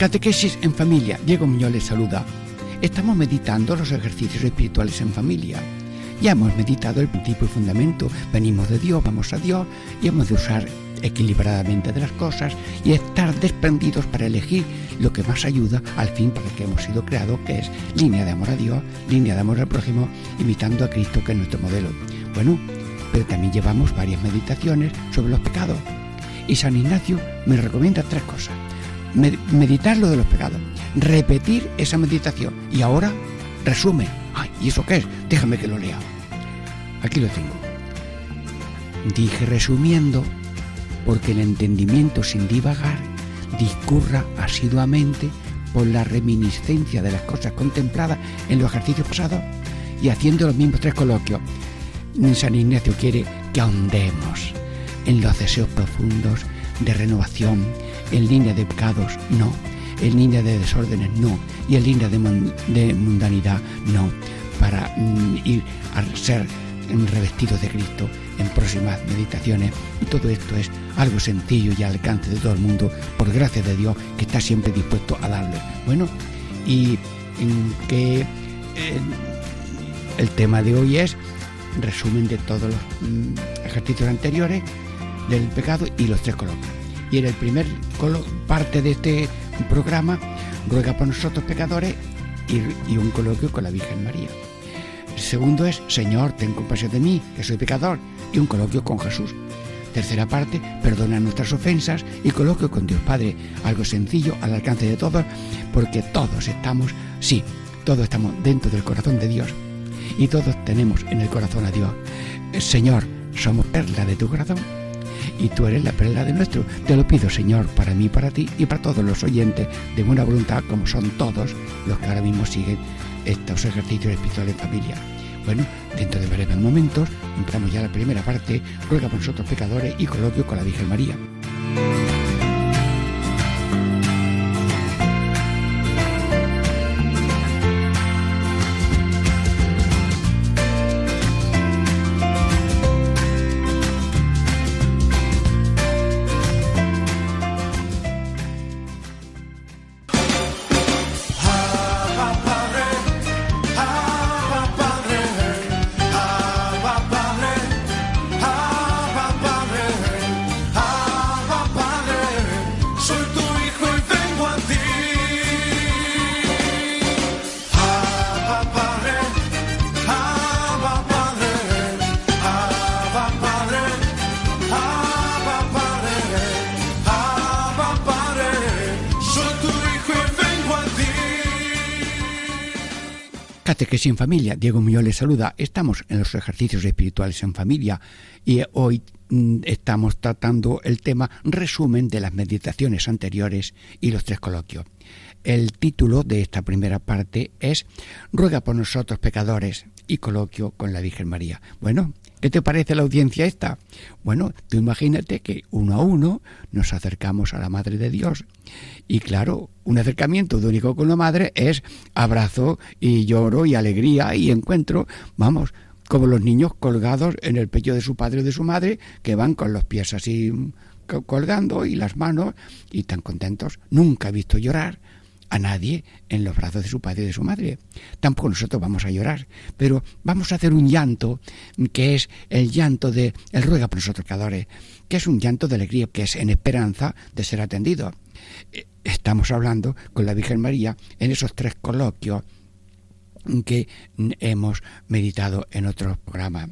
Catequesis en familia. Diego Muñoz les saluda. Estamos meditando los ejercicios espirituales en familia. Ya hemos meditado el principio y fundamento. Venimos de Dios, vamos a Dios y hemos de usar equilibradamente de las cosas y estar desprendidos para elegir lo que más ayuda al fin para el que hemos sido creados, que es línea de amor a Dios, línea de amor al prójimo, imitando a Cristo, que es nuestro modelo. Bueno, pero también llevamos varias meditaciones sobre los pecados. Y San Ignacio me recomienda tres cosas meditar lo de los pecados, repetir esa meditación y ahora resumen. Ay, ¿y eso qué es? Déjame que lo lea. Aquí lo tengo. Dije resumiendo, porque el entendimiento sin divagar discurra asiduamente por la reminiscencia de las cosas contempladas en los ejercicios pasados y haciendo los mismos tres coloquios. San Ignacio quiere que ahondemos en los deseos profundos de renovación, en línea de pecados, no. En línea de desórdenes, no. Y en línea de, mundanidad, no. Para mm, ir a ser revestidos de Cristo en próximas meditaciones. Y todo esto es algo sencillo y al alcance de todo el mundo, por gracia de Dios, que está siempre dispuesto a darle. Bueno, y que el tema de hoy es resumen de todos los mm, ejercicios anteriores del pecado y los tres coloquios y en el primer parte de este programa ruega por nosotros pecadores y, un coloquio con la Virgen María. El segundo es Señor, ten compasión de mí, que soy pecador, y un coloquio con Jesús. Tercera parte, perdona nuestras ofensas y coloquio con Dios Padre, algo sencillo al alcance de todos, porque todos estamos, sí, todos estamos dentro del corazón de Dios y todos tenemos en el corazón a Dios. Señor, somos perla de tu corazón y tú eres la perla de nuestro. Te lo pido, Señor, para mí, para ti y para todos los oyentes de buena voluntad, como son todos los que ahora mismo siguen estos ejercicios espirituales en familia. Bueno, dentro de breves momentos, entramos ya la primera parte, ruega por nosotros pecadores y coloquio con la Virgen María. Que sin familia, Diego Muñoz les saluda. Estamos en los ejercicios espirituales en familia y hoy mm, estamos tratando el tema resumen de las meditaciones anteriores y los tres coloquios. El título de esta primera parte es Ruega por nosotros pecadores y coloquio con la Virgen María. Bueno, ¿Qué te parece la audiencia esta? Bueno, tú imagínate que uno a uno nos acercamos a la Madre de Dios. Y claro, un acercamiento de único con la Madre es abrazo y lloro y alegría y encuentro, vamos, como los niños colgados en el pecho de su padre o de su madre, que van con los pies así colgando y las manos y tan contentos. Nunca he visto llorar a nadie en los brazos de su padre y de su madre. Tampoco nosotros vamos a llorar, pero vamos a hacer un llanto que es el llanto de el ruega por nosotros pecadores, que es un llanto de alegría, que es en esperanza de ser atendido. Eh, estamos hablando con la Virgen María en esos tres coloquios que hemos meditado en otros programas.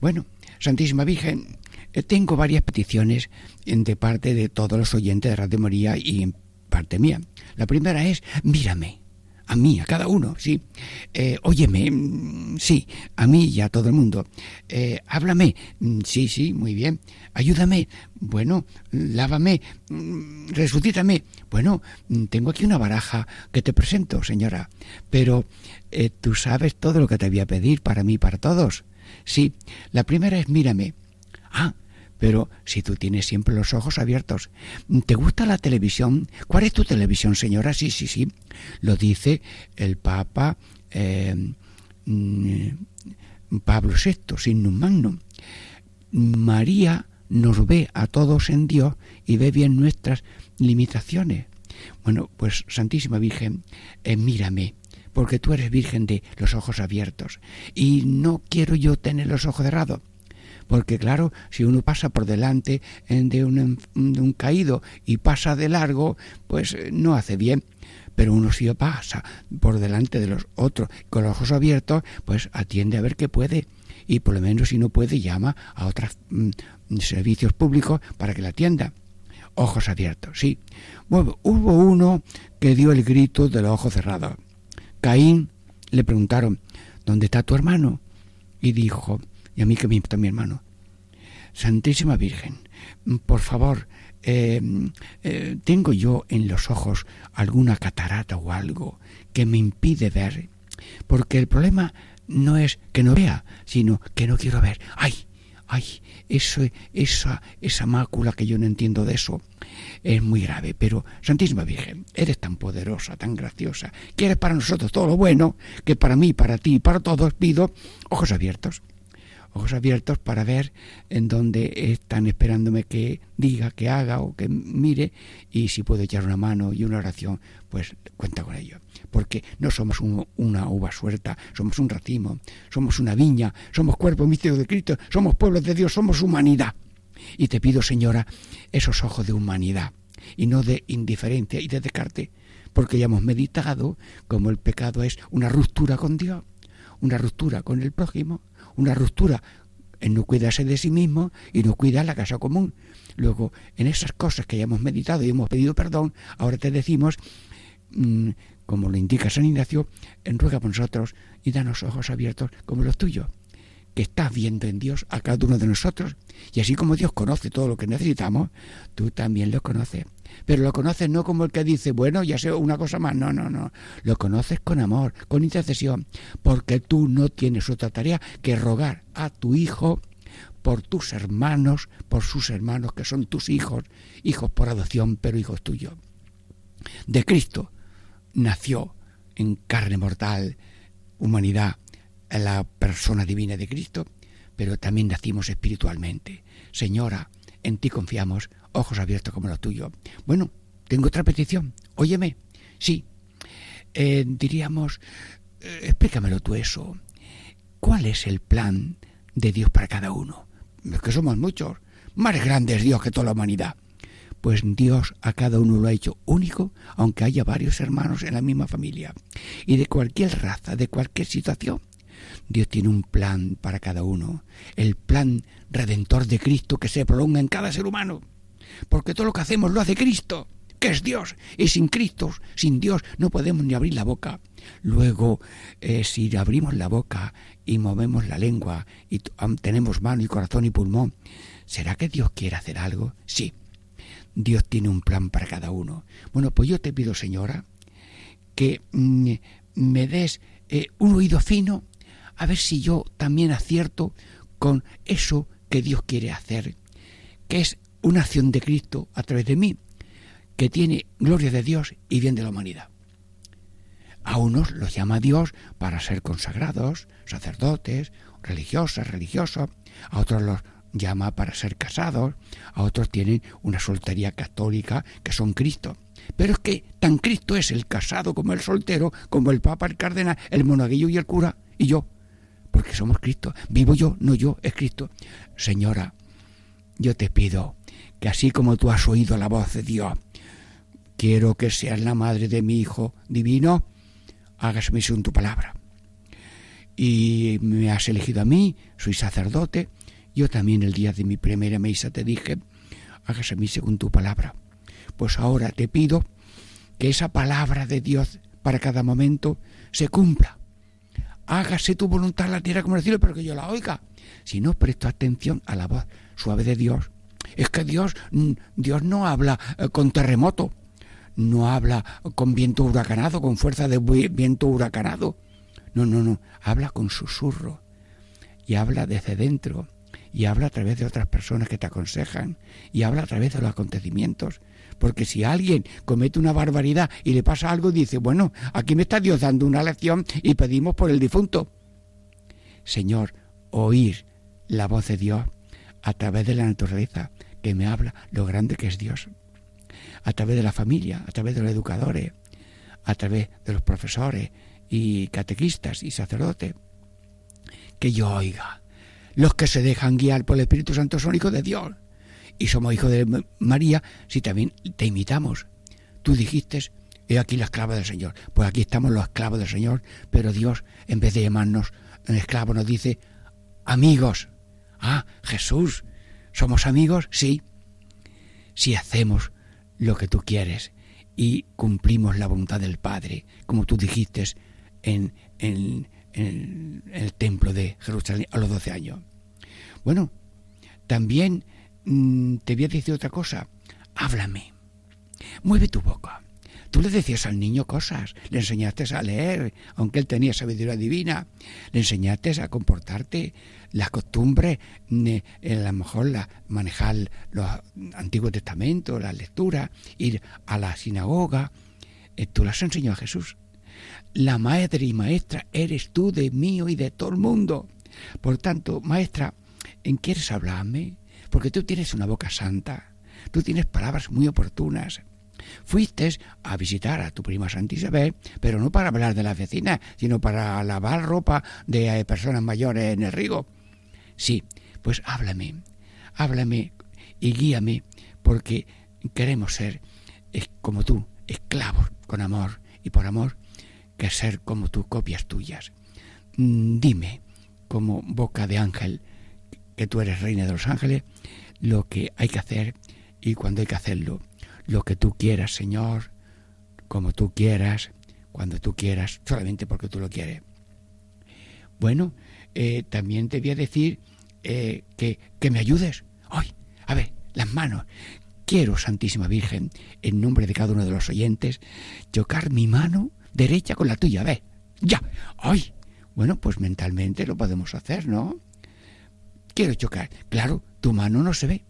Bueno, Santísima Virgen, eh, tengo varias peticiones de parte de todos los oyentes de Radio María y parte mía. La primera es, mírame, a mí, a cada uno, sí. Eh, óyeme, mm, sí, a mí y a todo el mundo. Eh, háblame, mm, sí, sí, muy bien. Ayúdame, bueno, lávame, mm, resucítame. Bueno, tengo aquí una baraja que te presento, señora, pero eh, tú sabes todo lo que te voy a pedir para mí y para todos. Sí, la primera es mírame. Ah, pero si tú tienes siempre los ojos abiertos, ¿te gusta la televisión? ¿Cuál es tu televisión, señora? Sí, sí, sí. Lo dice el Papa eh, mm, Pablo VI, sin magnum. María nos ve a todos en Dios y ve bien nuestras limitaciones. Bueno, pues Santísima Virgen, eh, mírame, porque tú eres Virgen de los ojos abiertos y no quiero yo tener los ojos cerrados porque claro, si uno pasa por delante de un, de un caído y pasa de largo, pues eh, no hace bien pero uno si pasa por delante de los otros con los ojos abiertos, pues atiende a ver qué puede y por lo menos si no puede llama a otros mm, servicios públicos para que la atienda. Ojos abiertos, sí. Bueno, hubo uno que dio el grito de los ojos cerrados. Caín le preguntaron, ¿dónde está tu hermano? Y dijo, y a mí que me importa mi hermano. Santísima Virgen, por favor, eh, eh, tengo yo en los ojos alguna catarata o algo que me impide ver, porque el problema no es que no vea, sino que no quiero ver. ¡Ay! ¡Ay! Eso, esa, esa mácula que yo no entiendo de eso es muy grave. Pero, Santísima Virgen, eres tan poderosa, tan graciosa, que eres para nosotros todo lo bueno, que para mí, para ti y para todos pido ojos abiertos ojos abiertos para ver en dónde están esperándome que diga, que haga o que mire y si puedo echar una mano y una oración, pues cuenta con ello. Porque no somos una uva suelta, somos un racimo, somos una viña, somos cuerpo místico de Cristo, somos pueblos de Dios, somos humanidad. Y te pido, Señora, esos ojos de humanidad y no de indiferencia y de descarte, porque ya hemos meditado como el pecado es una ruptura con Dios, una ruptura con el prójimo, una ruptura en no cuidarse de sí mismo y no cuidar la casa común. Luego, en esas cosas que ya hemos meditado y hemos pedido perdón, ahora te decimos, mm, como lo indica San Ignacio, ruega por nosotros y danos ojos abiertos como los tuyos, que estás viendo en Dios a cada uno de nosotros. Y así como Dios conoce todo lo que necesitamos, tú también lo conoces pero lo conoces no como el que dice, bueno, ya sé una cosa más, no, no, no, lo conoces con amor, con intercesión, porque tú no tienes otra tarea que rogar a tu hijo por tus hermanos, por sus hermanos que son tus hijos, hijos por adopción, pero hijos tuyos. De Cristo nació en carne mortal, humanidad, la persona divina de Cristo, pero también nacimos espiritualmente. Señora, en ti confiamos, ojos abiertos como los tuyos. Bueno, tengo otra petición. Óyeme. Sí. Eh, diríamos, eh, explícamelo tú eso. ¿Cuál es el plan de Dios para cada uno? Es que somos muchos. Más grande es Dios que toda la humanidad. Pues Dios a cada uno lo ha hecho único, aunque haya varios hermanos en la misma familia. Y de cualquier raza, de cualquier situación, Dios tiene un plan para cada uno. El plan redentor de Cristo que se prolonga en cada ser humano porque todo lo que hacemos lo hace Cristo, que es Dios, y sin Cristo, sin Dios, no podemos ni abrir la boca. Luego, eh, si abrimos la boca y movemos la lengua y tenemos mano y corazón y pulmón, ¿será que Dios quiere hacer algo? Sí, Dios tiene un plan para cada uno. Bueno, pues yo te pido, señora, que mm, me des eh, un oído fino, a ver si yo también acierto con eso que Dios quiere hacer, que es una acción de Cristo a través de mí que tiene gloria de Dios y bien de la humanidad. A unos los llama Dios para ser consagrados, sacerdotes, religiosas, religiosos, a otros los llama para ser casados, a otros tienen una soltería católica que son Cristo. Pero es que tan Cristo es el casado como el soltero, como el Papa, el Cardenal, el monaguillo y el cura, y yo, porque somos Cristo. Vivo yo, no yo, es Cristo. Señora, yo te pido que así como tú has oído la voz de Dios, quiero que seas la madre de mi Hijo divino, hágase según tu palabra. Y me has elegido a mí, soy sacerdote, yo también el día de mi primera misa te dije, hágase mí según tu palabra. Pues ahora te pido que esa palabra de Dios para cada momento se cumpla. Hágase tu voluntad en la tierra como en el cielo, pero que yo la oiga. Si no presto atención a la voz suave de Dios, es que Dios, mm, Dios no habla eh, con terremoto, no habla con viento huracanado, con fuerza de viento huracanado. No, no, no, habla con susurro y habla desde dentro y habla a través de otras personas que te aconsejan y habla a través de los acontecimientos. Porque si alguien comete una barbaridad y le pasa algo, dice, bueno, aquí me está Dios dando una lección y pedimos por el difunto. Señor, oír la voz de Dios a través de la naturaleza que me habla lo grande que es Dios. A través de la familia, a través de los educadores, a través de los profesores y catequistas y sacerdotes. Que yo oiga. Los que se dejan guiar por el Espíritu Santo son hijos de Dios. Y somos hijos de María si también te imitamos. Tú dijiste, he aquí la esclava del Señor. Pues aquí estamos los esclavos del Señor, pero Dios, en vez de llamarnos esclavos, nos dice amigos. Ah, Jesús, ¿somos amigos? Sí. Si hacemos lo que tú quieres y cumplimos la voluntad del Padre, como tú dijiste en, el templo de Jerusalén a los 12 años. Bueno, también mm, te voy a decir otra cosa. Háblame. Mueve tu boca. Tú le decías al niño cosas, le enseñaste a leer, aunque él tenía sabiduría divina, le enseñaste a comportarte, las costumbres, a lo mejor la, manejar los Antiguos Testamentos, la lectura, ir a la sinagoga, eh, tú las enseñó a Jesús. La madre y maestra eres tú de mío y de todo el mundo. Por tanto, maestra, ¿en quieres hablarme? Porque tú tienes una boca santa, tú tienes palabras muy oportunas, Fuiste a visitar a tu prima Santa Isabel, pero no para hablar de la vecina, sino para lavar ropa de eh, personas mayores en el río. Sí, pues háblame, háblame y guíame, porque queremos ser como tú, esclavos con amor y por amor, que ser como tú, copias tuyas. Mm, dime, como boca de ángel, que tú eres reina de los ángeles, lo que hay que hacer y cuando hay que hacerlo lo que tú quieras, Señor, como tú quieras, cuando tú quieras, solamente porque tú lo quieres. Bueno, eh, también te voy a decir eh, que, que, me ayudes. ¡Ay! A ver, las manos. Quiero, Santísima Virgen, en nombre de cada uno de los oyentes, chocar mi mano derecha con la tuya. Ve, ya. ¡Ay! Bueno, pues mentalmente lo podemos hacer, ¿no? Quiero chocar. Claro, tu mano no se ve,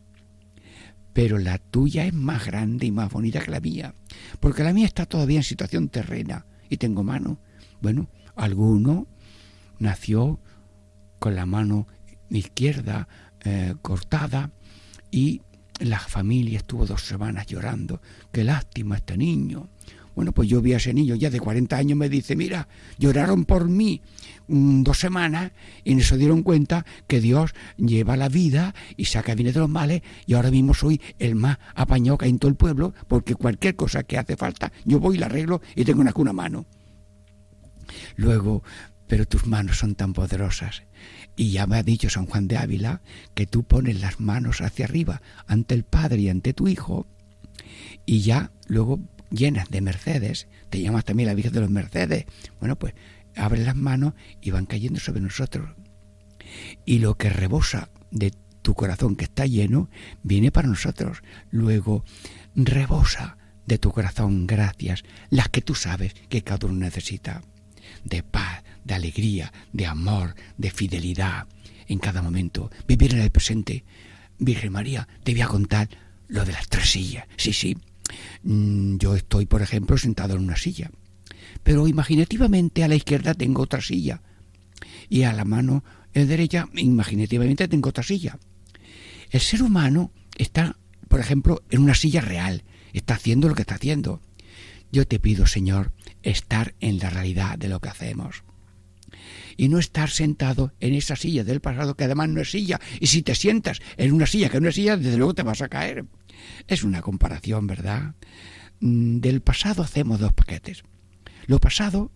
pero la tuya es más grande y más bonita que la mía, porque la mía está todavía en situación terrena y tengo mano. Bueno, alguno nació con la mano izquierda eh, cortada y la familia estuvo dos semanas llorando. Qué lástima este niño. Bueno, pues yo vi a ese niño ya de 40 años, me dice, mira, lloraron por mí mm, dos semanas y en eso dieron cuenta que Dios lleva la vida y saca bien de los males y ahora mismo soy el más apañado que hay en todo el pueblo porque cualquier cosa que hace falta, yo voy y la arreglo y tengo una, una mano. Luego, pero tus manos son tan poderosas. Y ya me ha dicho San Juan de Ávila que tú pones las manos hacia arriba ante el Padre y ante tu Hijo y ya luego llenas de mercedes, te llamas también la Virgen de los Mercedes. Bueno, pues abre las manos y van cayendo sobre nosotros. Y lo que rebosa de tu corazón que está lleno, viene para nosotros. Luego, rebosa de tu corazón gracias, las que tú sabes que cada uno necesita. De paz, de alegría, de amor, de fidelidad en cada momento. Vivir en el presente. Virgen María, te voy a contar lo de las tres sillas. Sí, sí, yo estoy, por ejemplo, sentado en una silla, pero imaginativamente a la izquierda tengo otra silla y a la mano derecha imaginativamente tengo otra silla. El ser humano está, por ejemplo, en una silla real, está haciendo lo que está haciendo. Yo te pido, Señor, estar en la realidad de lo que hacemos y no estar sentado en esa silla del pasado que además no es silla. Y si te sientas en una silla que no es silla, desde luego te vas a caer. Es una comparación, ¿verdad? Mm, del pasado hacemos dos paquetes. Lo pasado,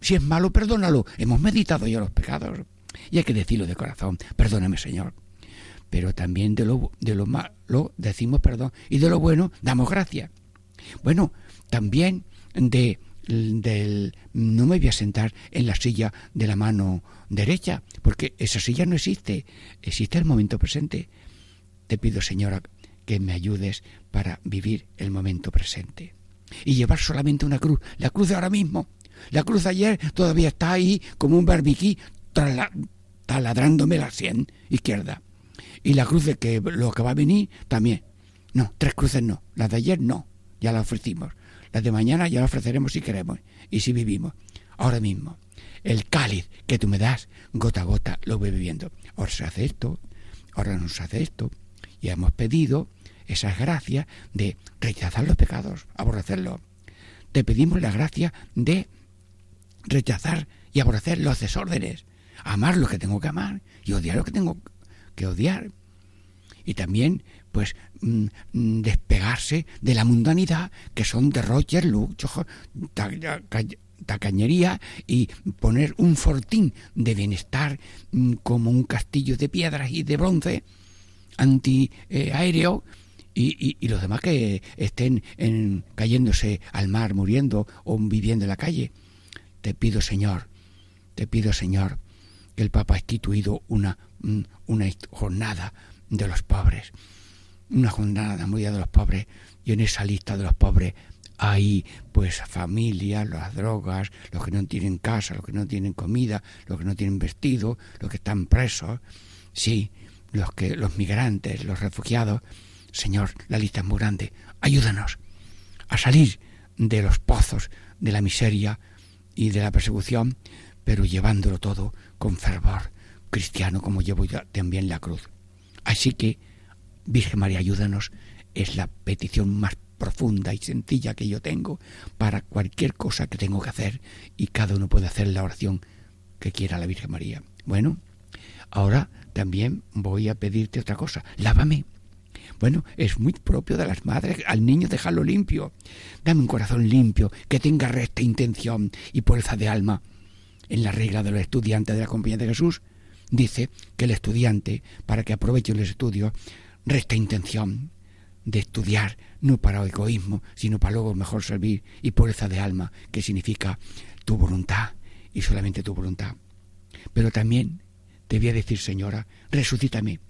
si es malo, perdónalo. Hemos meditado ya los pecados. Y hay que decirlo de corazón. Perdóname, Señor. Pero también de lo, de lo malo decimos perdón. Y de lo bueno damos gracia. Bueno, también de del no me voy a sentar en la silla de la mano derecha, porque esa silla no existe, existe el momento presente. Te pido, Señora, que me ayudes para vivir el momento presente. Y llevar solamente una cruz, la cruz de ahora mismo. La cruz de ayer todavía está ahí como un barbiquí taladrándome la sien izquierda. Y la cruz de que lo que va a venir también. No, tres cruces no. La de ayer no, ya la ofrecimos. La de mañana ya la ofreceremos si queremos y si vivimos. Ahora mismo, el cáliz que tú me das, gota a gota, lo voy viviendo. Ahora se hace esto, ahora no se hace esto. Y hemos pedido esa gracia de rechazar los pecados, aborrecerlos. Te pedimos la gracia de rechazar y aborrecer los desórdenes, amar lo que tengo que amar y odiar lo que tengo que odiar. Y también pues mm, mm, despegarse de la mundanidad que son derroches, luchos, tacañería y poner un fortín de bienestar mm, como un castillo de piedras y de bronce antiaéreo y, los demás que estén en, cayéndose al mar, muriendo o viviendo en la calle. Te pido, Señor, te pido, Señor, que el Papa ha instituido una, una jornada de los pobres una jornada muy de los pobres y en esa lista de los pobres hay pues familias, las drogas, los que no tienen casa, los que no tienen comida, los que no tienen vestido, los que están presos, sí, los que los migrantes, los refugiados. Señor, la lista es muy grande. Ayúdanos a salir de los pozos de la miseria y de la persecución, pero llevándolo todo con fervor cristiano como llevo yo también la cruz. Así que Virgen María, ayúdanos, es la petición más profunda y sencilla que yo tengo para cualquier cosa que tengo que hacer y cada uno puede hacer la oración que quiera la Virgen María. Bueno, ahora también voy a pedirte otra cosa, lávame. Bueno, es muy propio de las madres al niño dejarlo limpio. Dame un corazón limpio, que tenga recta intención y fuerza de alma. En la regla de los estudiantes de la Compañía de Jesús dice que el estudiante, para que aproveche los estudios, resta intención de estudiar, no para egoísmo, sino para luego mejor servir, y pureza de alma, que significa tu voluntad y solamente tu voluntad. Pero también te voy a decir, Señora, resucítame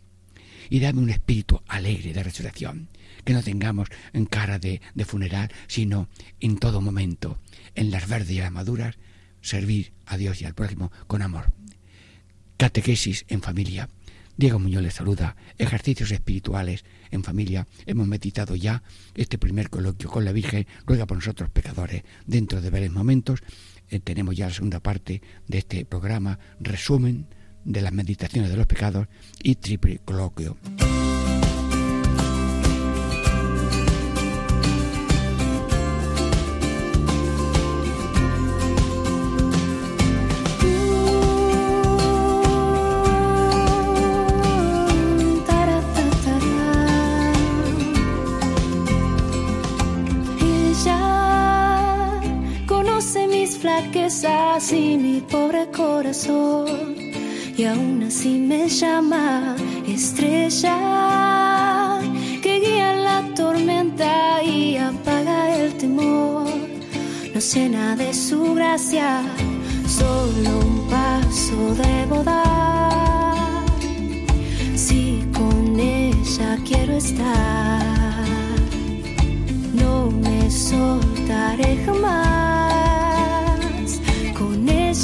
y dame un espíritu alegre de resurrección, que no tengamos en cara de, de funeral, sino en todo momento, en las verdes y las maduras, servir a Dios y al prójimo con amor. Catequesis en familia Diego Muñoz les saluda. Ejercicios espirituales en familia. Hemos meditado ya este primer coloquio con la Virgen. Ruega por nosotros pecadores. Dentro de varios momentos eh, tenemos ya la segunda parte de este programa, resumen de las meditaciones de los pecados y triple coloquio. así mi pobre corazón y aún así me llama estrella que guía la tormenta y apaga el temor. No llena de su gracia, solo un paso debo dar. Si con ella quiero estar, no me soltaré jamás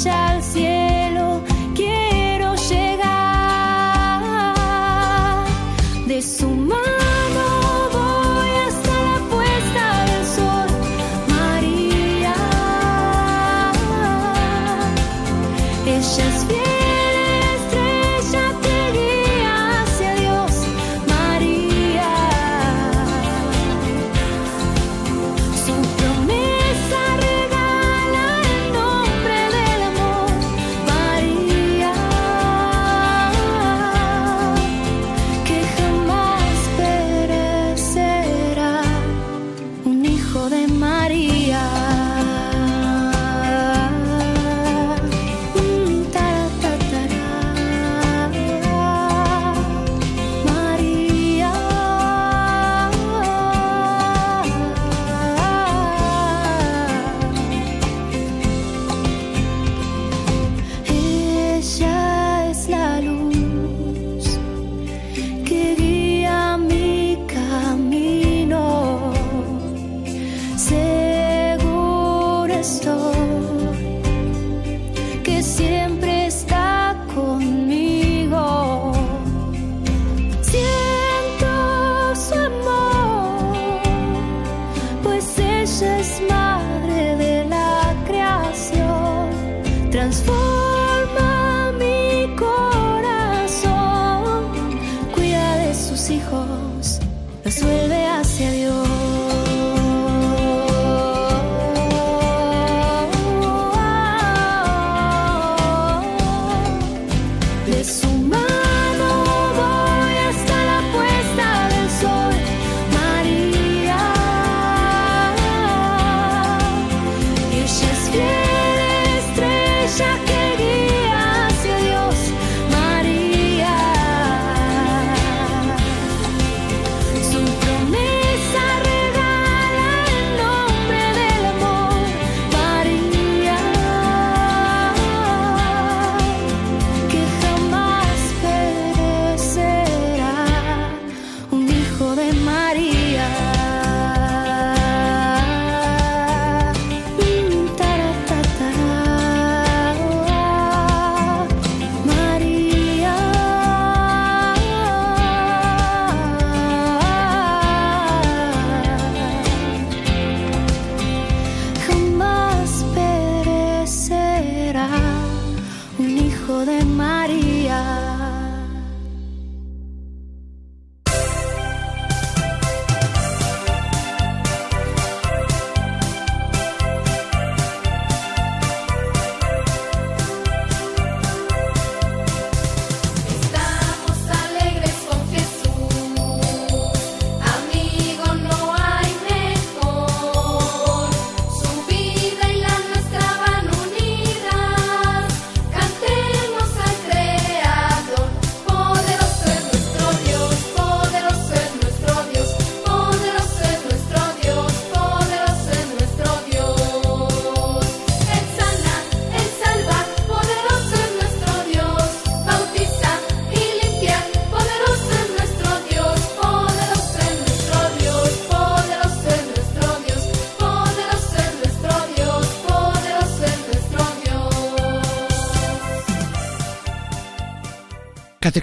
al cielo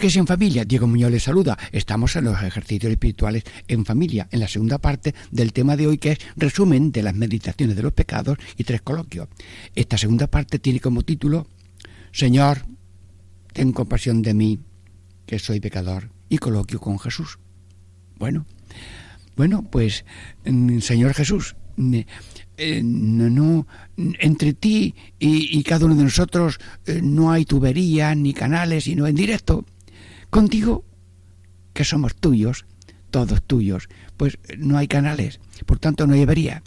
es en familia, Diego Muñoz les saluda. Estamos en los ejercicios espirituales en familia, en la segunda parte del tema de hoy que es resumen de las meditaciones de los pecados y tres coloquios. Esta segunda parte tiene como título Señor, ten compasión de mí, que soy pecador, y coloquio con Jesús. Bueno, bueno, pues mm, Señor Jesús, eh, no, entre ti y, y, cada uno de nosotros eh, no hay tuberías ni canales, sino en directo. Contigo, que somos tuyos, todos tuyos, pues no hay canales, por tanto no avería.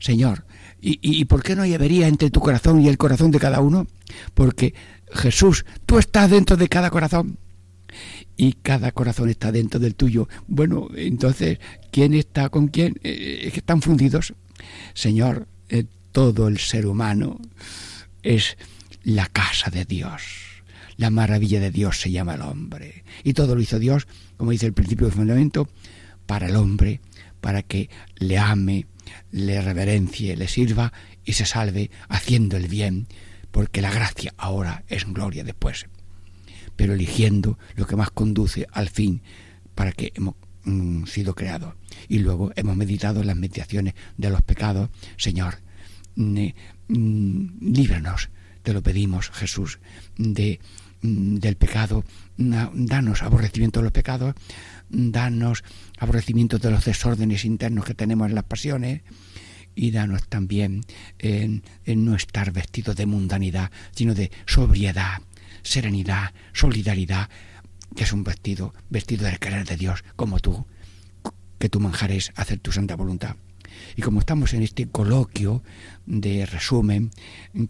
Señor, ¿y, ¿y, por qué no avería entre tu corazón y el corazón de cada uno? Porque Jesús, tú estás dentro de cada corazón y cada corazón está dentro del tuyo. Bueno, entonces, ¿quién está con quién? Eh, que están fundidos. Señor, eh, todo el ser humano es la casa de Dios la maravilla de Dios se llama el hombre. Y todo lo hizo Dios, como dice el principio de fundamento, para el hombre, para que le ame, le reverencie, le sirva y se salve haciendo el bien, porque la gracia ahora es gloria después. Pero eligiendo lo que más conduce al fin para que hemos mm, sido creados. Y luego hemos meditado en las meditaciones de los pecados. Señor, mm, líbranos, te lo pedimos, Jesús, de del pecado, danos aborrecimiento de los pecados, danos aborrecimiento de los desórdenes internos que tenemos en las pasiones y danos también en, no estar vestidos de mundanidad, sino de sobriedad, serenidad, solidaridad, que es un vestido, vestido del querer de Dios, como tú, que tú manjares hacer tu santa voluntad. Y como estamos en este coloquio de resumen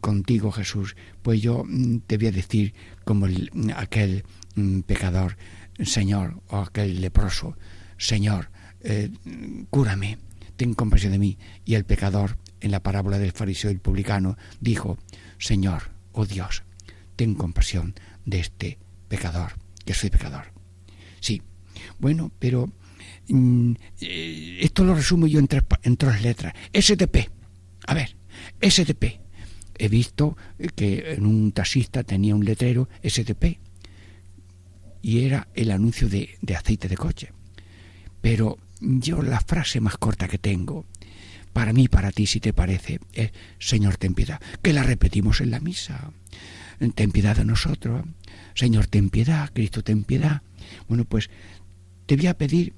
contigo, Jesús, pues yo mm, te voy a decir como aquel mm, pecador, Señor, o aquel leproso, Señor, eh, cúrame, ten compasión de mí. Y el pecador, en la parábola del fariseo y el publicano, dijo, Señor, oh Dios, ten compasión de este pecador, que soy pecador. Sí, bueno, pero Mm, eh, esto lo resumo yo en tres, en tres letras. STP. A ver, STP. He visto que en un taxista tenía un letrero STP y era el anuncio de, aceite de coche. Pero yo la frase más corta que tengo, para mí, para ti, si te parece, es Señor, ten piedad, que la repetimos en la misa. Ten piedad de nosotros. Señor, ten piedad, Cristo, ten piedad. Bueno, pues te voy a pedir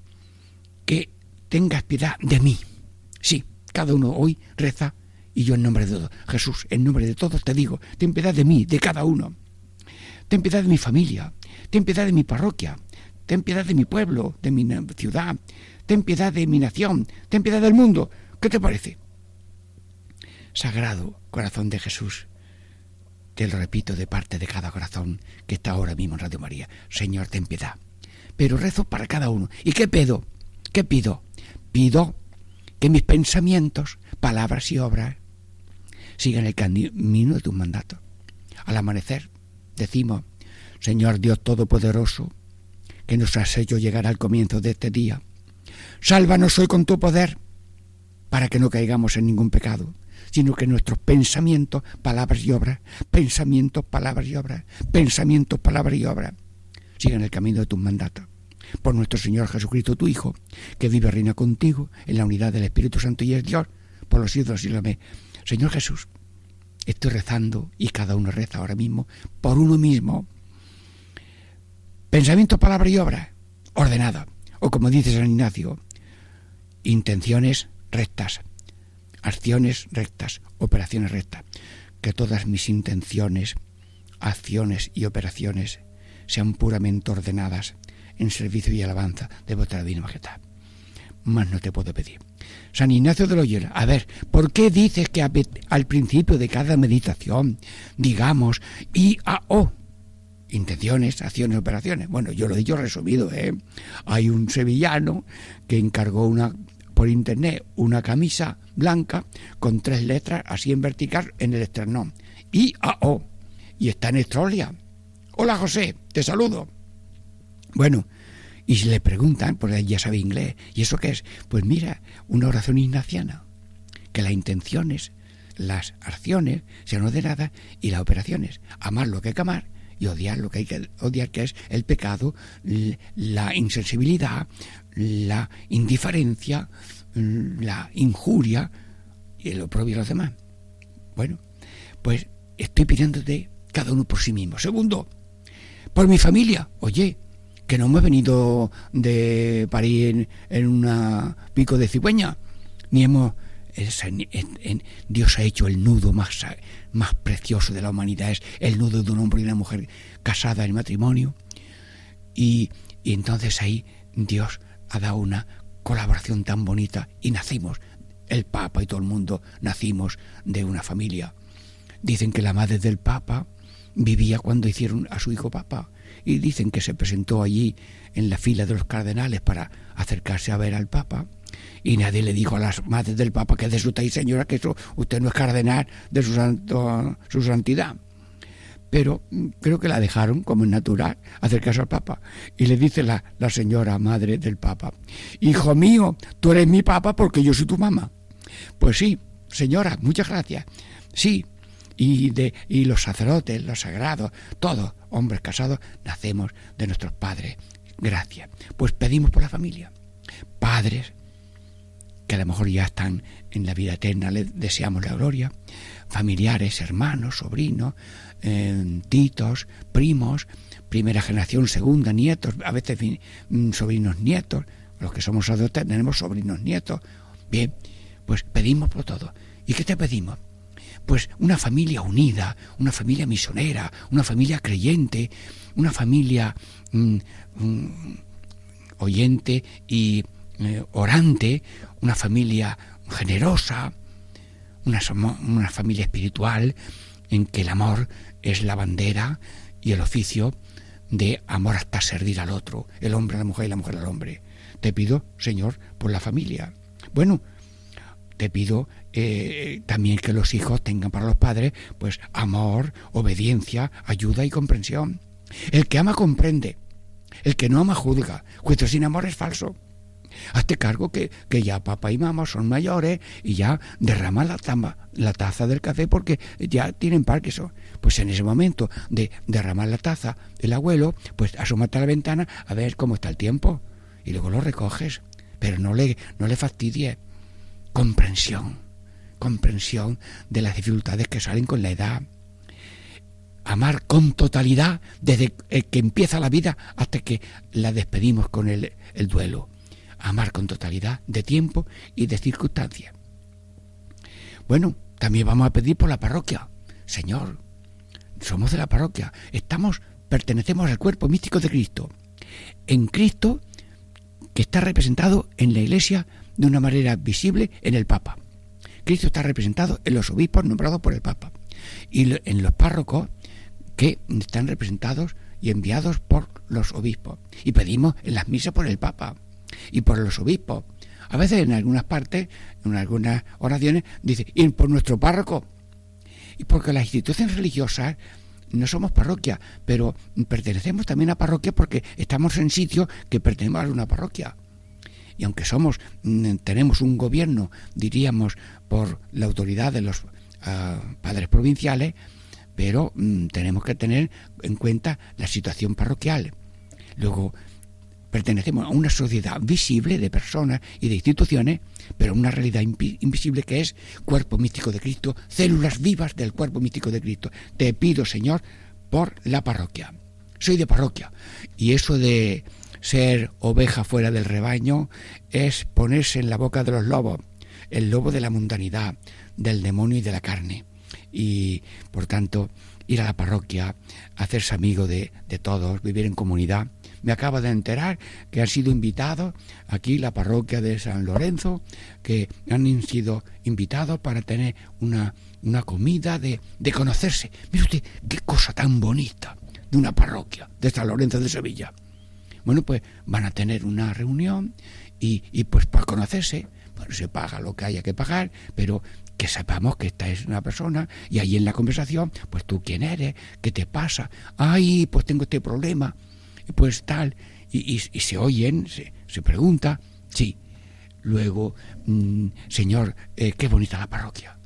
que tengas piedad de mí. Sí, cada uno hoy reza y yo en nombre de todos. Jesús, en nombre de todos te digo, ten piedad de mí, de cada uno. Ten piedad de mi familia, ten piedad de mi parroquia, ten piedad de mi pueblo, de mi ciudad, ten piedad de mi nación, ten piedad del mundo. ¿Qué te parece? Sagrado corazón de Jesús, te lo repito de parte de cada corazón que está ahora mismo en Radio María. Señor, ten piedad. Pero rezo para cada uno. ¿Y qué pido? ¿Qué pido? Pido que mis pensamientos, palabras y obras sigan el camino de tu mandato. Al amanecer decimos, Señor Dios Todopoderoso, que nos has hecho llegar al comienzo de este día. Sálvanos hoy con tu poder, para que no caigamos en ningún pecado, sino que nuestros pensamientos, palabras y obras, pensamientos, palabras y obras, pensamientos, palabras y obras, sigan el camino de tus mandatos. Por nuestro Señor Jesucristo, tu Hijo, que vive y reina contigo en la unidad del Espíritu Santo y es Dios, por los siglos y los Señor Jesús, estoy rezando y cada uno reza ahora mismo por uno mismo. Pensamiento, palabra y obra ordenada. O como dice San Ignacio, intenciones rectas, acciones rectas, operaciones rectas. Que todas mis intenciones, acciones y operaciones sean puramente ordenadas en servicio y alabanza de vuestra divina majestad. Más no te puedo pedir. San Ignacio de Loyola, a ver, ¿por qué dices que al principio de cada meditación digamos I, A, O? Intenciones, acciones, operaciones. Bueno, yo lo he dicho resumido, ¿eh? Hay un sevillano que encargó una por internet una camisa blanca con tres letras así en vertical en el esternón. I, A, O. Y está en Estrolia. Hola José, te saludo. Bueno, y si le preguntan, porque ya sabe inglés, ¿y eso qué es? Pues mira, una oración ignaciana, que las intenciones, las acciones sean ordenadas y las operaciones, amar lo que hay que amar y odiar lo que hay que odiar, que es el pecado, la insensibilidad, la indiferencia, la injuria y lo propio de los demás. Bueno, pues estoy pidiéndote cada uno por sí mismo. Segundo, por mi familia. Oye, que no hemos venido de París en, una pico de cigüeña, ni hemos... Dios ha hecho el nudo más, más precioso de la humanidad, es el nudo de un hombre y una mujer casada en matrimonio. Y, y entonces ahí Dios ha dado una colaboración tan bonita y nacimos, el Papa y todo el mundo nacimos de una familia. Dicen que la madre del Papa vivía cuando hicieron a su hijo Papa y dicen que se presentó allí en la fila de los cardenales para acercarse a ver al Papa. Y nadie le dijo a las madres del Papa que de su señora que eso usted no es cardenal de su santo su santidad. Pero mm, creo que la dejaron como es natural acercarse al Papa. Y le dice la, la señora madre del Papa hijo mío tú eres mi Papa porque yo soy tu mamá pues sí señora muchas gracias. Sí y, de, y los sacerdotes, los sagrados, todos, hombres casados, nacemos de nuestros padres. Gracias. Pues pedimos por la familia. Padres, que a lo mejor ya están en la vida eterna, les deseamos la gloria. Familiares, hermanos, sobrinos, eh, titos, primos, primera generación, segunda, nietos, a veces mm, sobrinos nietos. Los que somos adultos tenemos sobrinos nietos. Bien, pues pedimos por todo. ¿Y qué te pedimos? Pues una familia unida, una familia misionera, una familia creyente, una familia mm, mm, oyente y eh, orante, una familia generosa, una, una familia espiritual en que el amor es la bandera y el oficio de amor hasta servir al otro, el hombre a la mujer y la mujer al hombre. Te pido, Señor, por la familia. Bueno, te pido eh, también que los hijos tengan para los padres pues amor, obediencia, ayuda y comprensión. El que ama comprende, el que no ama juzga, juicio sin amor es falso. Hazte cargo que, que, ya papá y mamá son mayores y ya derraman la, la taza del café porque ya tienen Parkinson. Pues en ese momento de derramar la taza el abuelo, pues asómate a la ventana a ver cómo está el tiempo y luego lo recoges. Pero no le, no le fastidies. Comprensión comprensión de las dificultades que salen con la edad. amar con totalidad desde que empieza la vida hasta que la despedimos con el, el duelo. Amar con totalidad de tiempo y de circunstancia. Bueno, también vamos a pedir por la parroquia. Señor, somos de la parroquia, estamos, pertenecemos al cuerpo místico de Cristo. En Cristo, que está representado en la iglesia de una manera visible en el Papa. Cristo está representado en los obispos nombrados por el Papa y en los párrocos que están representados y enviados por los obispos. Y pedimos en las misas por el Papa y por los obispos. A veces en algunas partes, en algunas oraciones, dice, y por nuestro párroco. Y porque las instituciones religiosas no somos parroquia, pero pertenecemos también a parroquia porque estamos en sitios que pertenecemos a una parroquia. Y aunque somos, mm, tenemos un gobierno, diríamos, por la autoridad de los ah, padres provinciales, pero mm, tenemos que tener en cuenta la situación parroquial. Luego, pertenecemos a una sociedad visible de personas y de instituciones, pero una realidad invisible que es cuerpo místico de Cristo, células vivas del cuerpo místico de Cristo. Te pido, Señor, por la parroquia. Soy de parroquia y eso de ser oveja fuera del rebaño es ponerse en la boca de los lobos, el lobo de la mundanidad, del demonio y de la carne. Y por tanto, ir a la parroquia, hacerse amigo de, de todos, vivir en comunidad, me acaba de enterar que han sido invitados aquí la parroquia de San Lorenzo, que han sido invitados para tener una, una comida de, de conocerse. Mire usted, qué cosa tan bonita de una parroquia de San Lorenzo de Sevilla. Bueno, pues van a tener una reunión y, y pues para conocerse, bueno, se paga lo que haya que pagar, pero que sepamos que esta es una persona y ahí en la conversación, pues tú quién eres, qué te pasa, ay, pues tengo este problema, pues tal, y, se oyen, se, se, pregunta, sí. Luego, mm, Señor, eh, qué bonita la parroquia.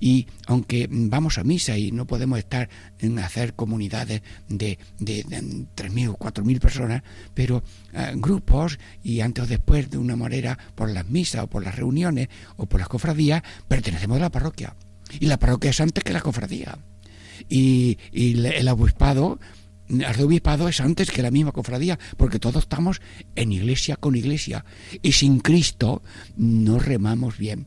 Y aunque vamos a misa y no podemos estar en hacer comunidades de, de, de 3.000 o 4.000 personas, pero eh, grupos y antes o después de una manera por las misas o por las reuniones o por las cofradías, pertenecemos a la parroquia. Y la parroquia es antes que la cofradía. Y, y el obispado arzobispado es antes que la misma cofradía, porque todos estamos en iglesia con iglesia. Y sin Cristo no remamos bien.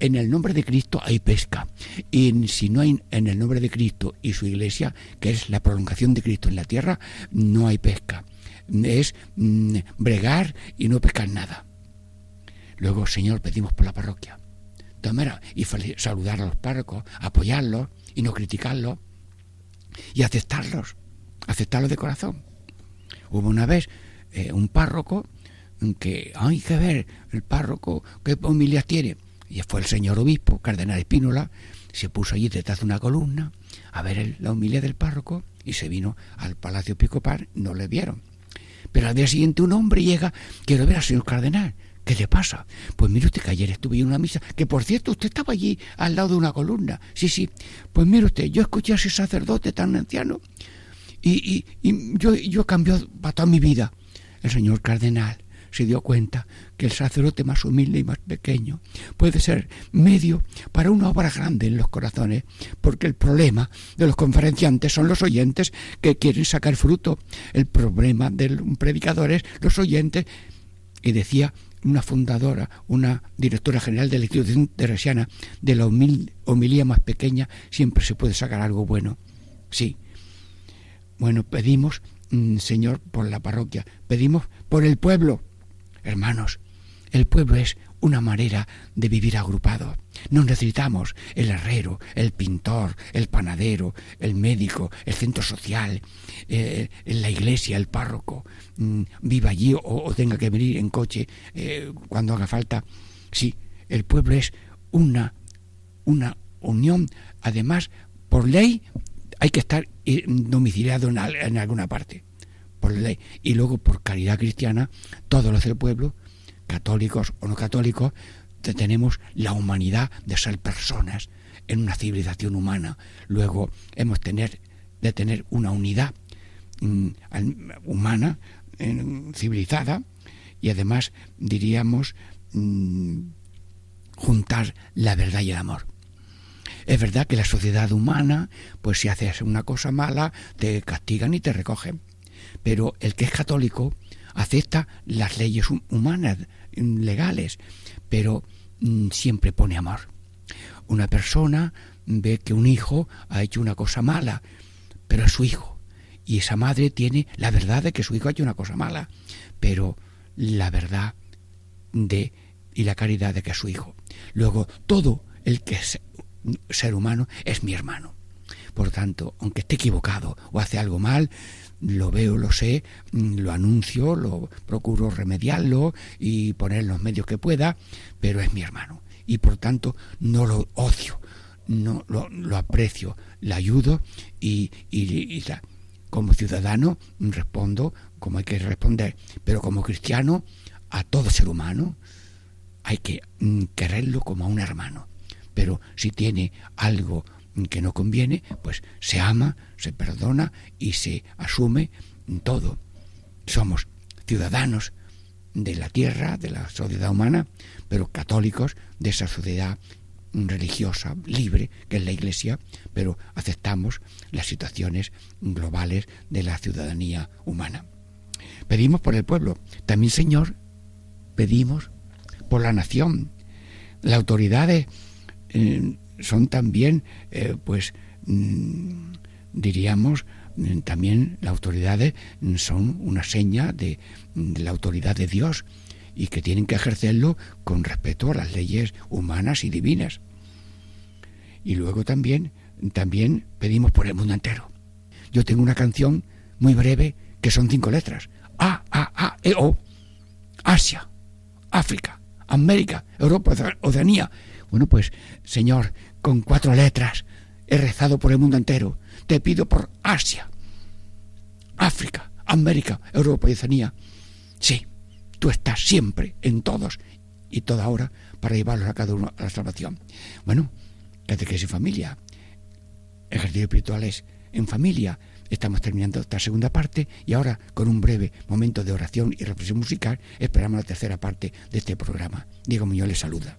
En el nombre de Cristo hay pesca. Y si no hay en el nombre de Cristo y su iglesia, que es la prolongación de Cristo en la tierra, no hay pesca. Es mm, bregar y no pescar nada. Luego, Señor, pedimos por la parroquia. Tomar y saludar a los párrocos, apoyarlos y no criticarlos y aceptarlos aceptarlo de corazón. Hubo una vez eh, un párroco que hay que ver el párroco qué homilias tiene. Y fue el señor obispo, cardenal Espínola, se puso allí detrás de una columna a ver la homilía del párroco y se vino al palacio episcopal, no le vieron. Pero al día siguiente un hombre llega, quiero ver al señor cardenal. ¿Qué le pasa? Pues mire usted que ayer estuve en una misa, que por cierto usted estaba allí al lado de una columna. Sí, sí. Pues mire usted, yo escuché a ese sacerdote tan anciano y, yo, yo cambió para toda mi vida. El señor cardenal se dio cuenta que el sacerdote más humilde y más pequeño puede ser medio para una obra grande en los corazones, porque el problema de los conferenciantes son los oyentes que quieren sacar fruto. El problema de un predicador es los oyentes. Y decía una fundadora, una directora general de la institución teresiana, de la homilía más pequeña siempre se puede sacar algo bueno. Sí, bueno, pedimos, mm, Señor, por la parroquia, pedimos por el pueblo. Hermanos, el pueblo es una manera de vivir agrupado. No necesitamos el herrero, el pintor, el panadero, el médico, el centro social, eh, la iglesia, el párroco, mm, viva allí o, tenga que venir en coche eh, cuando haga falta. Sí, el pueblo es una, una unión, además, por ley hay que estar eh, domiciliado en, alguna parte, por ley. Y luego, por caridad cristiana, todos los del pueblo, católicos o no católicos, tenemos la humanidad de ser personas en una civilización humana. Luego hemos tener, de tener una unidad mm, humana, civilizada, y además diríamos mm, juntar la verdad y el amor. Es verdad que la sociedad humana, pues si haces una cosa mala, te castigan y te recogen. Pero el que es católico acepta las leyes humanas, legales, pero mm, siempre pone amor. Una persona ve que un hijo ha hecho una cosa mala, pero es su hijo. Y esa madre tiene la verdad de que su hijo ha hecho una cosa mala, pero la verdad de y la caridad de que es su hijo. Luego, todo el que es ser humano es mi hermano. Por tanto, aunque esté equivocado o hace algo mal, lo veo, lo sé, lo anuncio, lo procuro remediarlo y poner los medios que pueda, pero es mi hermano. Y por tanto, no lo odio, no lo, aprecio, le ayudo y, y, como ciudadano respondo como hay que responder, pero como cristiano a todo ser humano hay que mm, quererlo como a un hermano. Pero si tiene algo que no conviene, pues se ama, se perdona y se asume todo. Somos ciudadanos de la tierra, de la sociedad humana, pero católicos de esa sociedad religiosa, libre, que es la Iglesia, pero aceptamos las situaciones globales de la ciudadanía humana. Pedimos por el pueblo. También, Señor, pedimos por la nación. Las autoridades eh, son también, eh, pues, mm, diríamos, mm, también las autoridades son una seña de, de la autoridad de Dios y que tienen que ejercerlo con respeto a las leyes humanas y divinas. Y luego también, también pedimos por el mundo entero. Yo tengo una canción muy breve que son cinco letras. A, A, A, E, O. Asia, África, América, Europa, Oceanía. Bueno, pues, Señor, con cuatro letras he rezado por el mundo entero. Te pido por Asia, África, América, Europa y Oceanía. Sí, tú estás siempre en todos y toda hora para llevarlos a cada uno a la salvación. Bueno, catequesis en familia, ejercicios espirituales en familia. Estamos terminando esta segunda parte y ahora con un breve momento de oración y reflexión musical esperamos la tercera parte de este programa. Diego Muñoz les saluda.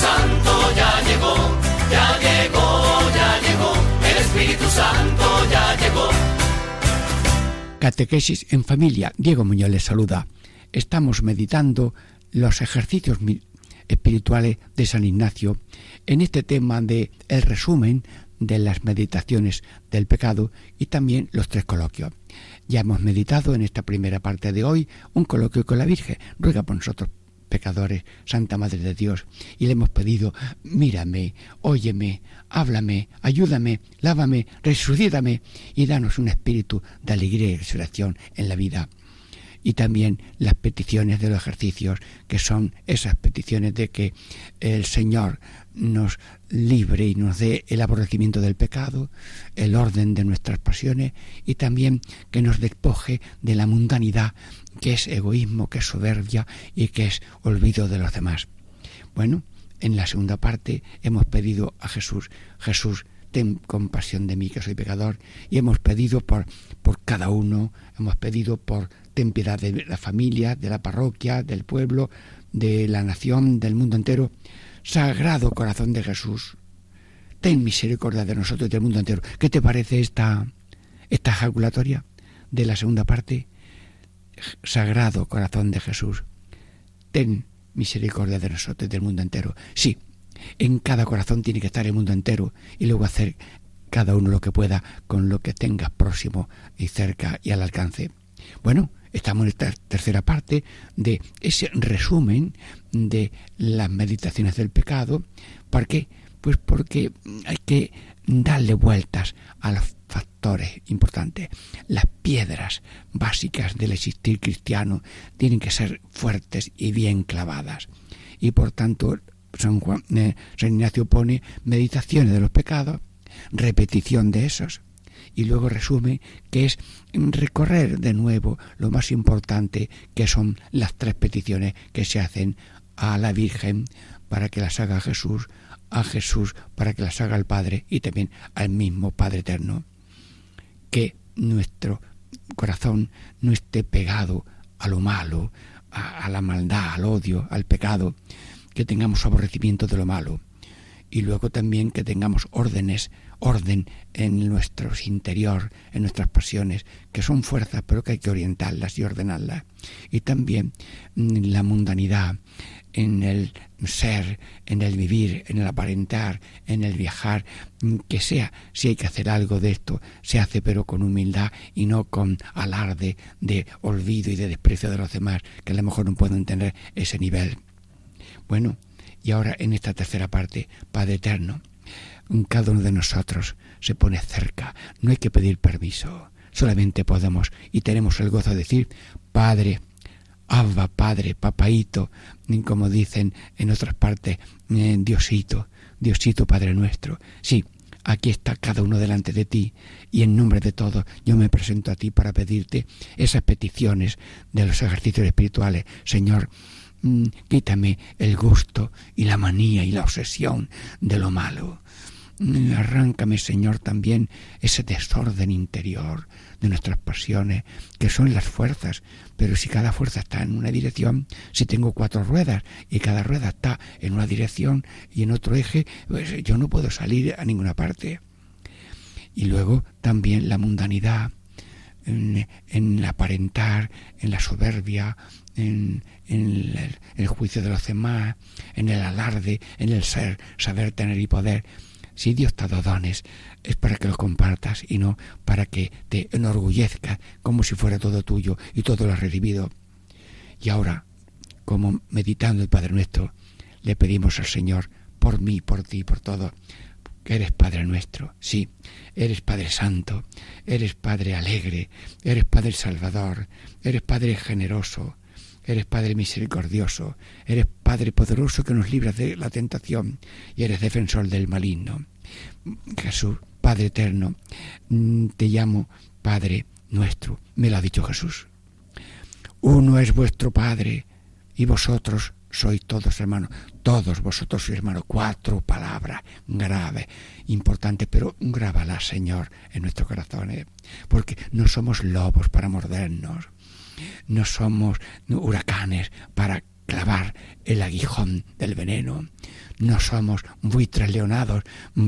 Santo ya llegó, ya llegó, ya llegó, el Espíritu Santo ya llegó. Catequesis en familia. Diego Muñoz les saluda. Estamos meditando los ejercicios espirituales de San Ignacio en este tema de el resumen de las meditaciones del pecado y también los tres coloquios. Ya hemos meditado en esta primera parte de hoy un coloquio con la Virgen. Ruega por nosotros, pecadores, Santa Madre de Dios, y le hemos pedido, mírame, óyeme, háblame, ayúdame, lávame, resucítame y danos un espíritu de alegría y resurrección en la vida. Y también las peticiones de los ejercicios, que son esas peticiones de que el Señor nos libre y nos dé el aborrecimiento del pecado, el orden de nuestras pasiones y también que nos despoje de la mundanidad que es egoísmo, que es soberbia y que es olvido de los demás. Bueno, en la segunda parte hemos pedido a Jesús, Jesús, ten compasión de mí que soy pecador y hemos pedido por, por cada uno, hemos pedido por ten piedad de la familia, de la parroquia, del pueblo, de la nación, del mundo entero. Sagrado corazón de Jesús, ten misericordia de nosotros y del mundo entero. ¿Qué te parece esta, esta ejaculatoria de la segunda parte? Sagrado corazón de Jesús, ten misericordia de nosotros del mundo entero. Sí, en cada corazón tiene que estar el mundo entero y luego hacer cada uno lo que pueda con lo que tenga próximo y cerca y al alcance. Bueno, estamos en esta tercera parte de ese resumen de las meditaciones del pecado. ¿Por qué? Pues porque hay que darle vueltas a los importantes. Las piedras básicas del existir cristiano tienen que ser fuertes y bien clavadas. Y por tanto, San, Juan, eh, San Ignacio pone meditaciones de los pecados, repetición de esos, y luego resume que es recorrer de nuevo lo más importante que son las tres peticiones que se hacen a la Virgen para que las haga Jesús, a Jesús para que las haga el Padre y también al mismo Padre Eterno. Que nuestro corazón no esté pegado a lo malo, a, la maldad, al odio, al pecado, que tengamos aborrecimiento de lo malo y luego también que tengamos órdenes, orden en nuestro interior, en nuestras pasiones, que son fuerzas, pero que hay que orientarlas y ordenarlas. Y también mm, la mundanidad, en el ser, en el vivir, en el aparentar, en el viajar, mm, que sea, si hay que hacer algo de esto, se hace pero con humildad y no con alarde de olvido y de desprecio de los demás, que a lo mejor no pueden tener ese nivel. Bueno, y ahora en esta tercera parte, Padre Eterno, cada uno de nosotros se pone cerca, no hay que pedir permiso, solamente podemos y tenemos el gozo de decir, Padre, Abba, Padre, Papaito, como dicen en otras partes, eh, Diosito, Diosito Padre nuestro. Sí, aquí está cada uno delante de ti y en nombre de todos yo me presento a ti para pedirte esas peticiones de los ejercicios espirituales. Señor, Mm, quítame el gusto y la manía y la obsesión de lo malo. Mm, arráncame, Señor, también ese desorden interior de nuestras pasiones, que son las fuerzas. Pero si cada fuerza está en una dirección, si tengo cuatro ruedas y cada rueda está en una dirección y en otro eje, pues yo no puedo salir a ninguna parte. Y luego también la mundanidad, en, el aparentar, en la soberbia, en, el, juicio de los demás, en el alarde, en el ser, saber tener y poder. Si Dios te ha dado dones, es para que los compartas y no para que te enorgullezcas como si fuera todo tuyo y todo lo has recibido. Y ahora, como meditando el Padre nuestro, le pedimos al Señor, por mí, por ti, por todo, que eres Padre nuestro, sí, eres Padre Santo, eres Padre alegre, eres Padre Salvador, eres Padre generoso, Eres Padre misericordioso, eres Padre poderoso que nos libra de la tentación y eres defensor del maligno. Jesús, Padre eterno, mm, te llamo Padre nuestro, me lo ha dicho Jesús. Uno es vuestro Padre y vosotros sois todos hermanos, todos vosotros sois hermanos. Cuatro palabras graves, importantes, pero grábalas, Señor, en nuestros corazones, porque no somos lobos para mordernos no somos huracanes para clavar el aguijón del veneno. No somos buitres leonados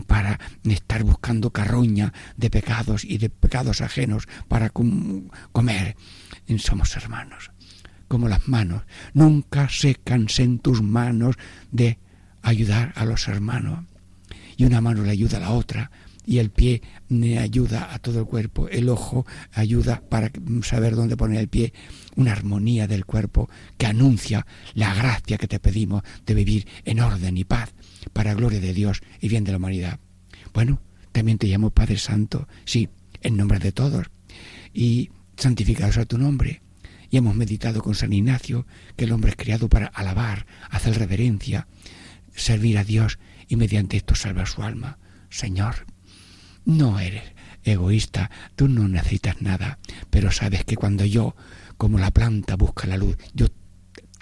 para estar buscando carroña de pecados y de pecados ajenos para comer. Somos hermanos, como las manos. Nunca se cansen tus manos de ayudar a los hermanos. Y una mano le ayuda a la otra y el pie ayuda a todo el cuerpo, el ojo ayuda para saber dónde poner el pie, una armonía del cuerpo que anuncia la gracia que te pedimos de vivir en orden y paz para gloria de Dios y bien de la humanidad. Bueno, también te llamo Padre Santo, sí, en nombre de todos, y santificados a tu nombre. Y hemos meditado con San Ignacio que el hombre es creado para alabar, hacer reverencia, servir a Dios y mediante esto salvar su alma. Señor, no eres egoísta, tú no necesitas nada, pero sabes que cuando yo, como la planta, busca la luz, yo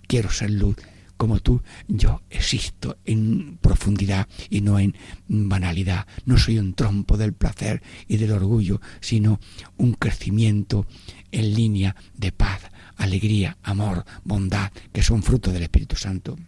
quiero ser luz, como tú, yo existo en profundidad y no en banalidad. No soy un trompo del placer y del orgullo, sino un crecimiento en línea de paz, alegría, amor, bondad, que son fruto del Espíritu Santo.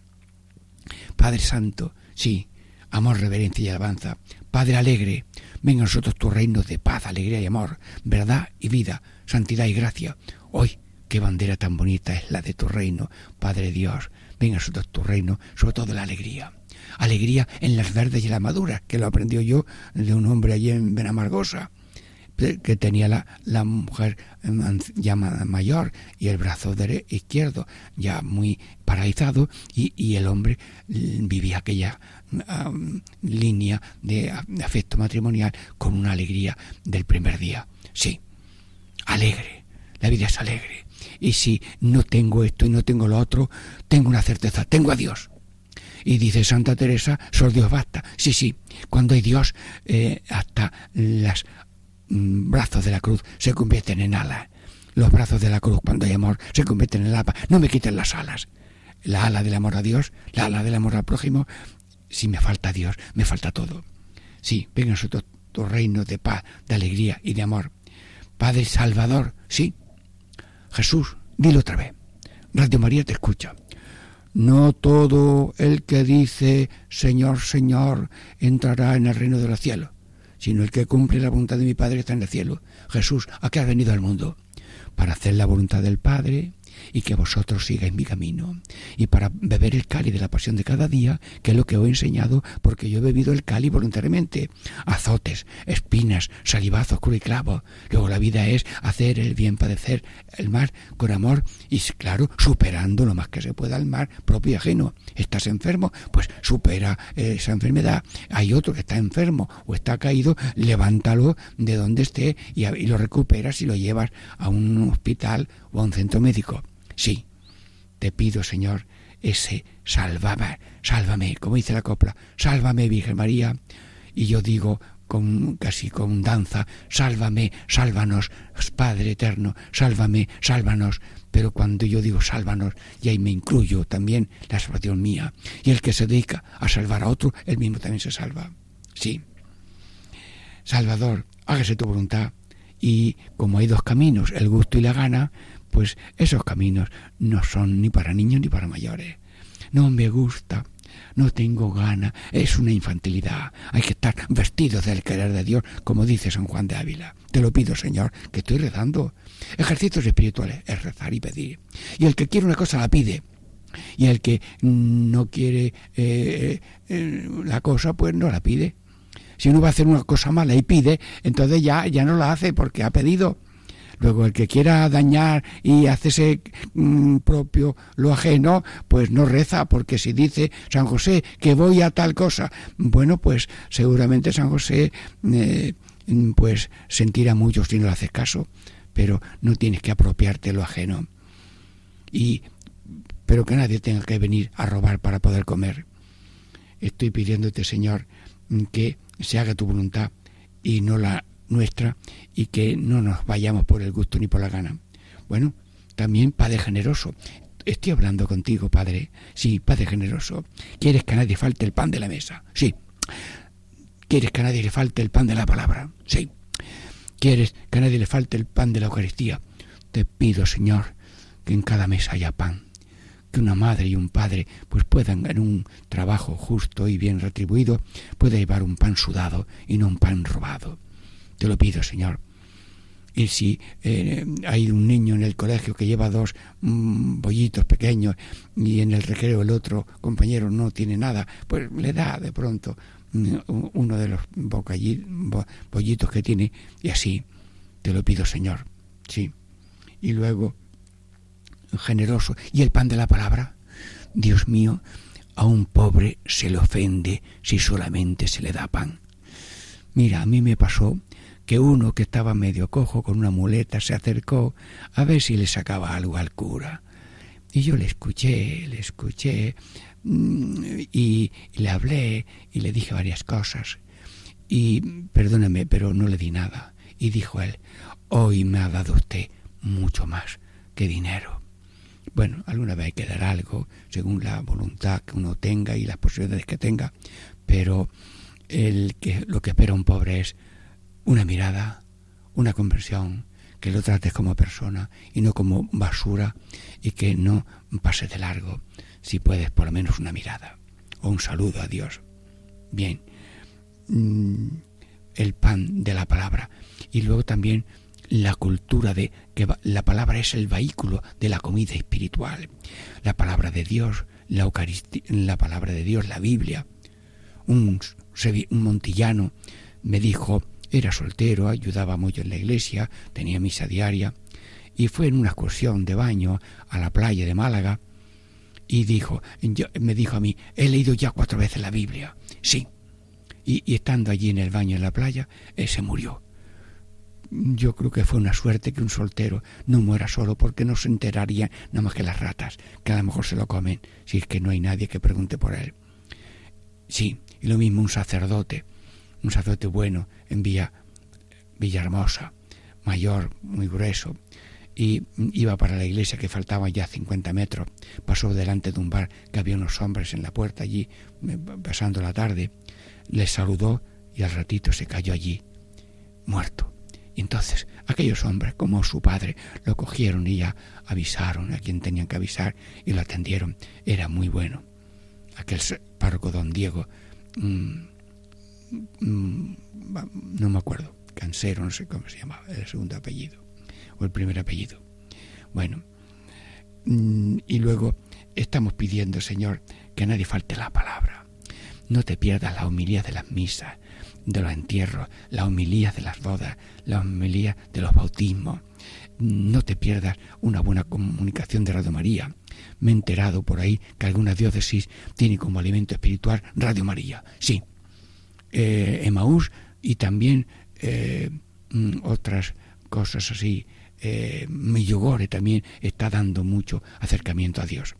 Padre Santo, sí, amor, reverencia y alabanza. Padre alegre, venga a nosotros tu reino de paz, alegría y amor, verdad y vida, santidad y gracia. Hoy qué bandera tan bonita es la de tu reino, Padre Dios. Venga sobre tu reino, sobre todo la alegría. Alegría en las verdes y las maduras, que lo aprendió yo de un hombre allí en Benamargosa que tenía la, mujer ya mayor y el brazo izquierdo ya muy paralizado y, el hombre vivía aquella línea de, afecto matrimonial con una alegría del primer día. Sí, alegre, la vida es alegre. Y si no tengo esto y no tengo lo otro, tengo una certeza, tengo a Dios. Y dice Santa Teresa, solo Dios basta. Sí, sí, cuando hay Dios, eh, hasta las Mm, brazos de la cruz se convierten en alas. Los brazos de la cruz, cuando hay amor, se convierten en ala. No me quiten las alas. La ala del amor a Dios, la ala del amor al prójimo. Si me falta Dios, me falta todo. Sí, venga nosotros tu reino de paz, de alegría y de amor. Padre Salvador, sí. Jesús, dilo otra vez. Radio María te escucha. No todo el que dice Señor, Señor entrará en el reino de los cielos sino el que cumple la voluntad de mi Padre está en el cielo. Jesús, ¿a qué has venido al mundo? Para hacer la voluntad del Padre y que vosotros sigáis mi camino. Y para beber el cáliz de la pasión de cada día, que es lo que os he enseñado, porque yo he bebido el cáliz voluntariamente. Azotes, espinas, salivazos, cruz y clavo. Luego la vida es hacer el bien, padecer el mal con amor y, claro, superando lo más que se pueda el mal propio y ajeno. ¿Estás enfermo? Pues supera esa enfermedad. Hay otro que está enfermo o está caído, levántalo de donde esté y, y lo recuperas y lo llevas a un hospital o a un centro médico. Sí, te pido, Señor, ese sálvame, sálvame, como dice la copla, sálvame, Virgen María. Y yo digo, con, casi con danza, sálvame, sálvanos, Padre eterno, sálvame, sálvanos. Pero cuando yo digo sálvanos, y ahí me incluyo también la salvación mía. Y el que se dedica a salvar a otro, él mismo también se salva. Sí. Salvador, hágase tu voluntad. Y como hay dos caminos, el gusto y la gana, pues esos caminos no son ni para niños ni para mayores. No me gusta, no tengo gana, es una infantilidad. Hay que estar vestidos del querer de Dios, como dice San Juan de Ávila. Te lo pido, Señor, que estoy rezando. Ejercicios espirituales es rezar y pedir. Y el que quiere una cosa la pide. Y el que no quiere eh, eh, la cosa, pues no la pide. Si uno va a hacer una cosa mala y pide, entonces ya, ya no la hace porque ha pedido. Luego, el que quiera dañar y hacerse mm, propio lo ajeno, pues no reza, porque si dice San José que voy a tal cosa, bueno, pues seguramente San José eh, pues sentirá mucho si no le haces caso, pero no tienes que apropiarte lo ajeno. Y pero que nadie tenga que venir a robar para poder comer. Estoy pidiéndote, Señor, que se haga tu voluntad y no la nuestra y que no nos vayamos por el gusto ni por la gana. Bueno, también Padre generoso. Estoy hablando contigo, Padre. Sí, Padre generoso. ¿Quieres que a nadie falte el pan de la mesa? Sí. ¿Quieres que a nadie le falte el pan de la palabra? Sí. ¿Quieres que a nadie le falte el pan de la Eucaristía? Te pido, Señor, que en cada mesa haya pan. Que una madre y un padre pues puedan en un trabajo justo y bien retribuido pueda llevar un pan sudado y no un pan robado. Te lo pido, Señor. Y si eh, hay un niño en el colegio que lleva dos mm, bollitos pequeños y en el recreo el otro compañero no tiene nada, pues le da de pronto mm, uno de los bollitos que tiene y así te lo pido, Señor. Sí. Y luego, generoso. ¿Y el pan de la palabra? Dios mío, a un pobre se le ofende si solamente se le da pan. Mira, a mí me pasó que uno que estaba medio cojo con una muleta se acercó a ver si le sacaba algo al cura. Y yo le escuché, le escuché mm, y, le hablé y le dije varias cosas. Y perdóneme, pero no le di nada. Y dijo él, hoy me ha dado usted mucho más que dinero. Bueno, alguna vez hay que dar algo, según la voluntad que uno tenga y las posibilidades que tenga, pero el que, lo que espera un pobre es una mirada, una conversión, que lo trates como persona y no como basura y que no pase de largo, si puedes por lo menos una mirada o un saludo a Dios. Bien, mm, el pan de la palabra y luego también la cultura de que la palabra es el vehículo de la comida espiritual. La palabra de Dios, la Eucaristía, la palabra de Dios, la Biblia. Un, un montillano me dijo, era soltero, ayudaba mucho en la iglesia, tenía misa diaria, y fue en una excursión de baño a la playa de Málaga y dijo, me dijo a mí, he leído ya cuatro veces la Biblia. Sí. Y, estando allí en el baño en la playa, él se murió. Yo creo que fue una suerte que un soltero no muera solo porque no se enteraría nada más que las ratas, que a lo mejor se lo comen, si es que no hay nadie que pregunte por él. Sí, y lo mismo un sacerdote, un sacerdote bueno en Villa Villahermosa, mayor, muy grueso, y iba para la iglesia que faltaba ya 50 metros. Pasó delante de un bar que había unos hombres en la puerta allí, eh, pasando la tarde. Les saludó y al ratito se cayó allí, muerto. Entonces aquellos hombres, como su padre, lo cogieron y ya avisaron a quien tenían que avisar y lo atendieron. Era muy bueno. Aquel párroco don Diego, mm, no me acuerdo, Cansero, no sé cómo se llamaba, el segundo apellido o el primer apellido. Bueno, mm, y luego estamos pidiendo, Señor, que nadie falte la palabra. No te pierdas la homilía de las misas, de los entierros, la homilía de las bodas, la homilía de los bautismos. No te pierdas una buena comunicación de Radio María. Me he enterado por ahí que alguna diócesis tiene como alimento espiritual Radio María. Sí, eh, Emaús y también eh, mm, otras cosas así eh, también está dando mucho acercamiento a Dios.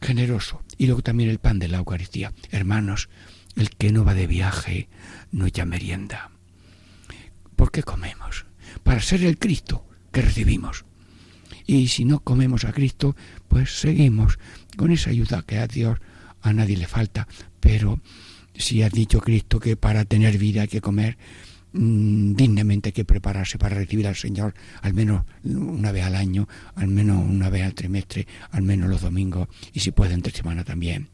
Generoso. Y luego también el pan de la Eucaristía. Hermanos, el que no va de viaje no echa merienda. ¿Por qué comemos? Para ser el Cristo que recibimos. Y si no comemos a Cristo, pues seguimos con esa ayuda que a Dios a nadie le falta. Pero si ha dicho Cristo que para tener vida hay que comer, Mm, dignamente hay que prepararse para recibir al Señor al menos una vez al año, al menos una vez al trimestre, al menos los domingos y si puede entre semana también.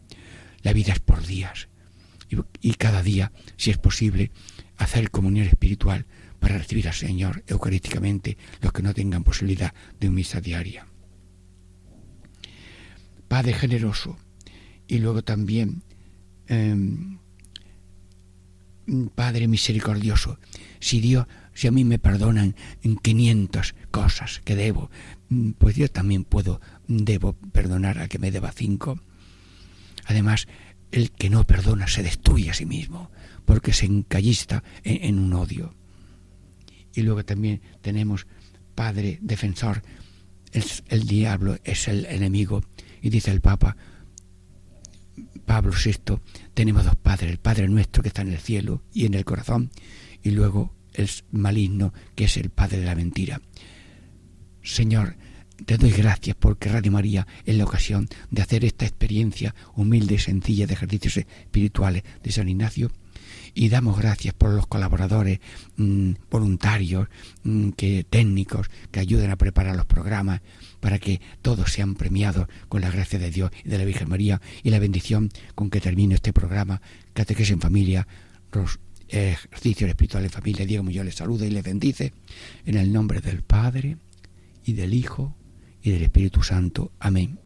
La vida es por días y, cada día, si es posible, hacer comunión espiritual para recibir al Señor eucarísticamente los que no tengan posibilidad de un misa diaria. Padre generoso y luego también em, Padre misericordioso, si Dios, si a mí me perdonan en 500 cosas que debo, mm, pues yo también puedo, debo perdonar a que me deba cinco. Además, el que no perdona se destruye a sí mismo, porque se encallista en, un odio. Y luego también tenemos Padre defensor, el diablo es el enemigo, y dice el Papa, Pablo VI, tenemos dos padres, el Padre nuestro que está en el cielo y en el corazón, y luego el maligno que es el Padre de la mentira. Señor, te doy gracias porque Radio María es la ocasión de hacer esta experiencia humilde y sencilla de ejercicios espirituales de San Ignacio y damos gracias por los colaboradores mm, voluntarios, mm, que técnicos que ayuden a preparar los programas para que todos sean premiados con la gracia de Dios y de la Virgen María y la bendición con que termine este programa Catequesis en familia, los ejercicios espirituales en familia. Diego Muñoz les saluda y les bendice en el nombre del Padre y del Hijo y del Espíritu Santo. Amén.